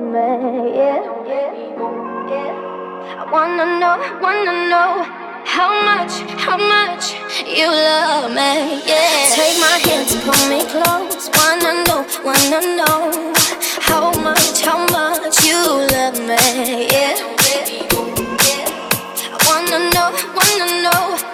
me, yeah. I wanna know, wanna know how much, how much you love me, yeah. Take my hands, pull me close. Wanna know, wanna know how much, how much you love me, yeah. I wanna know, wanna know.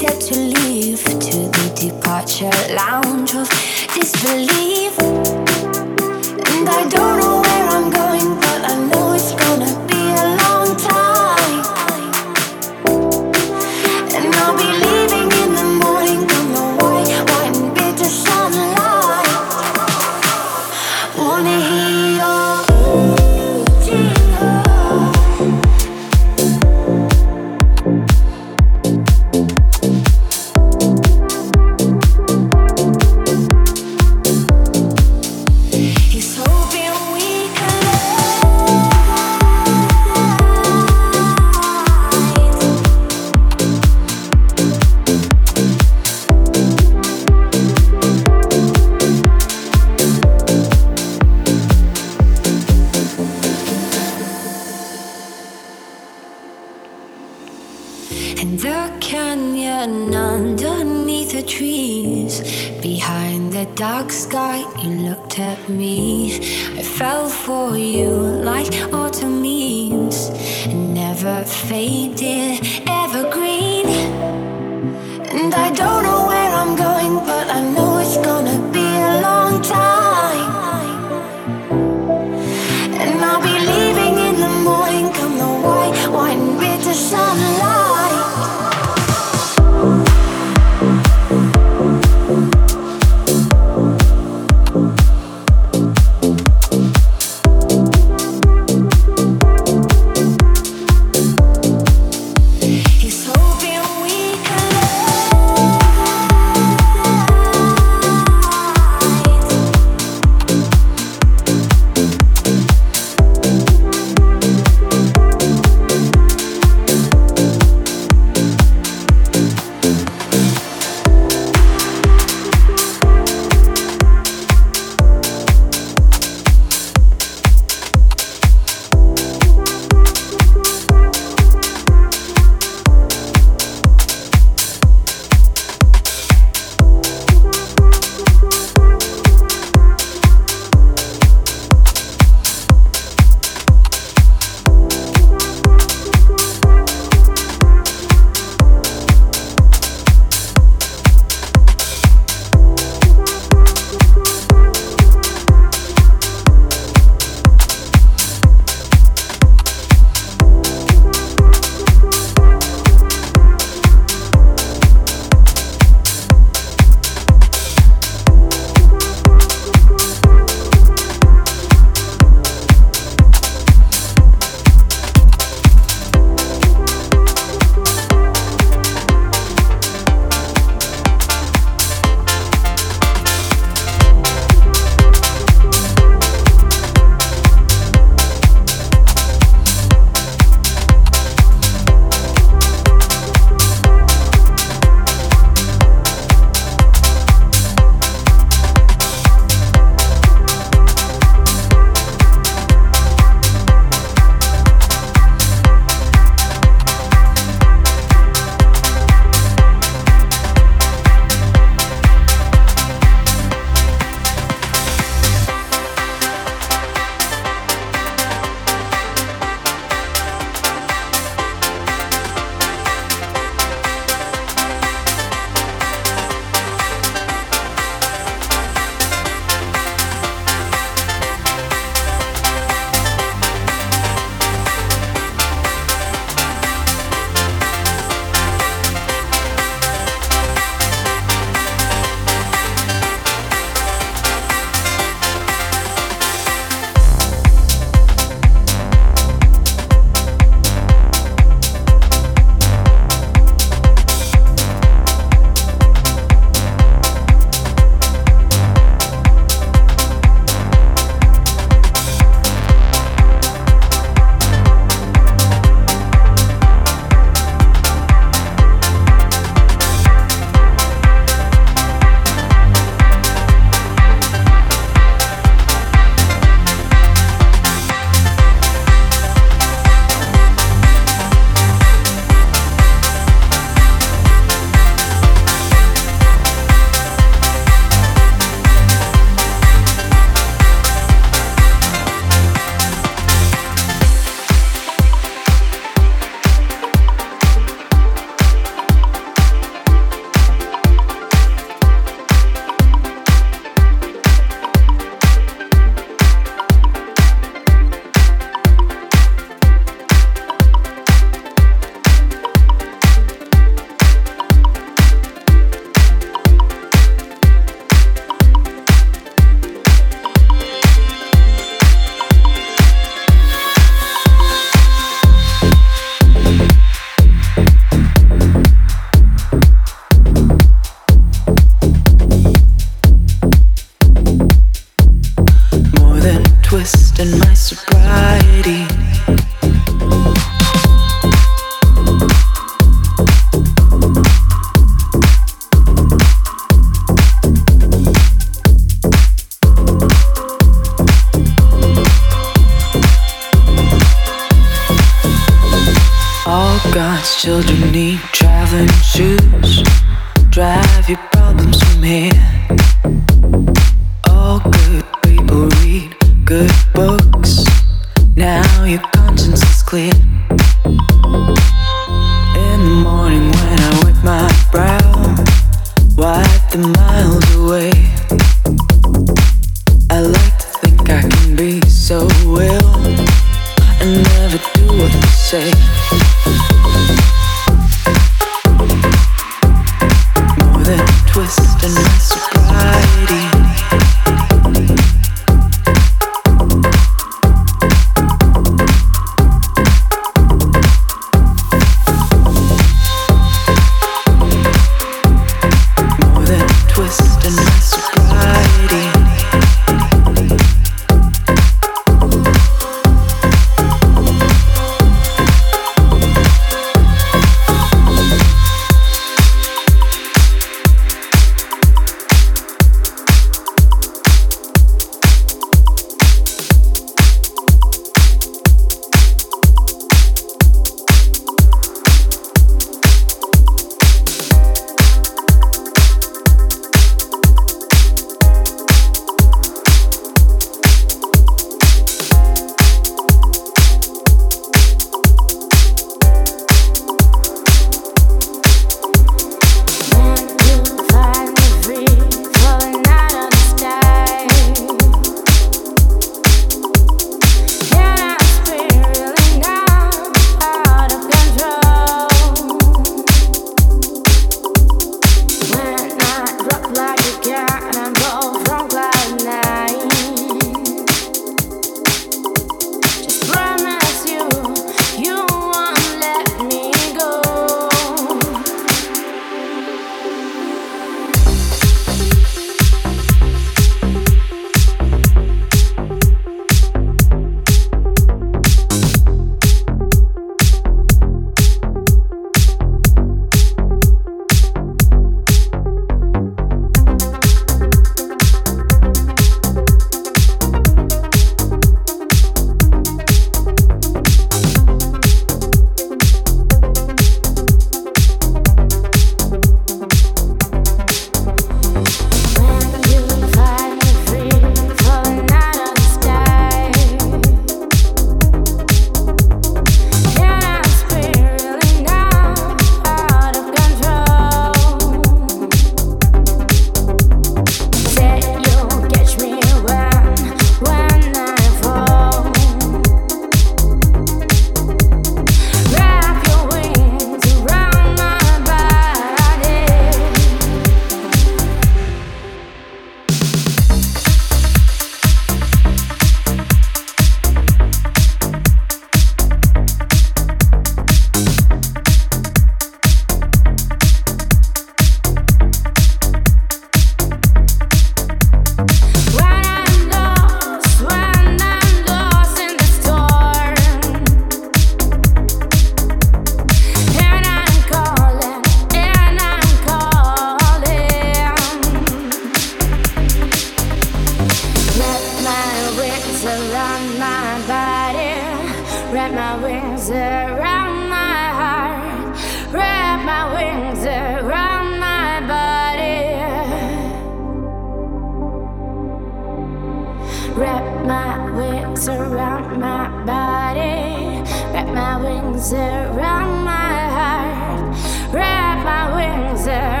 Wrap my wings around my body. Wrap my wings around my heart. Wrap my wings around.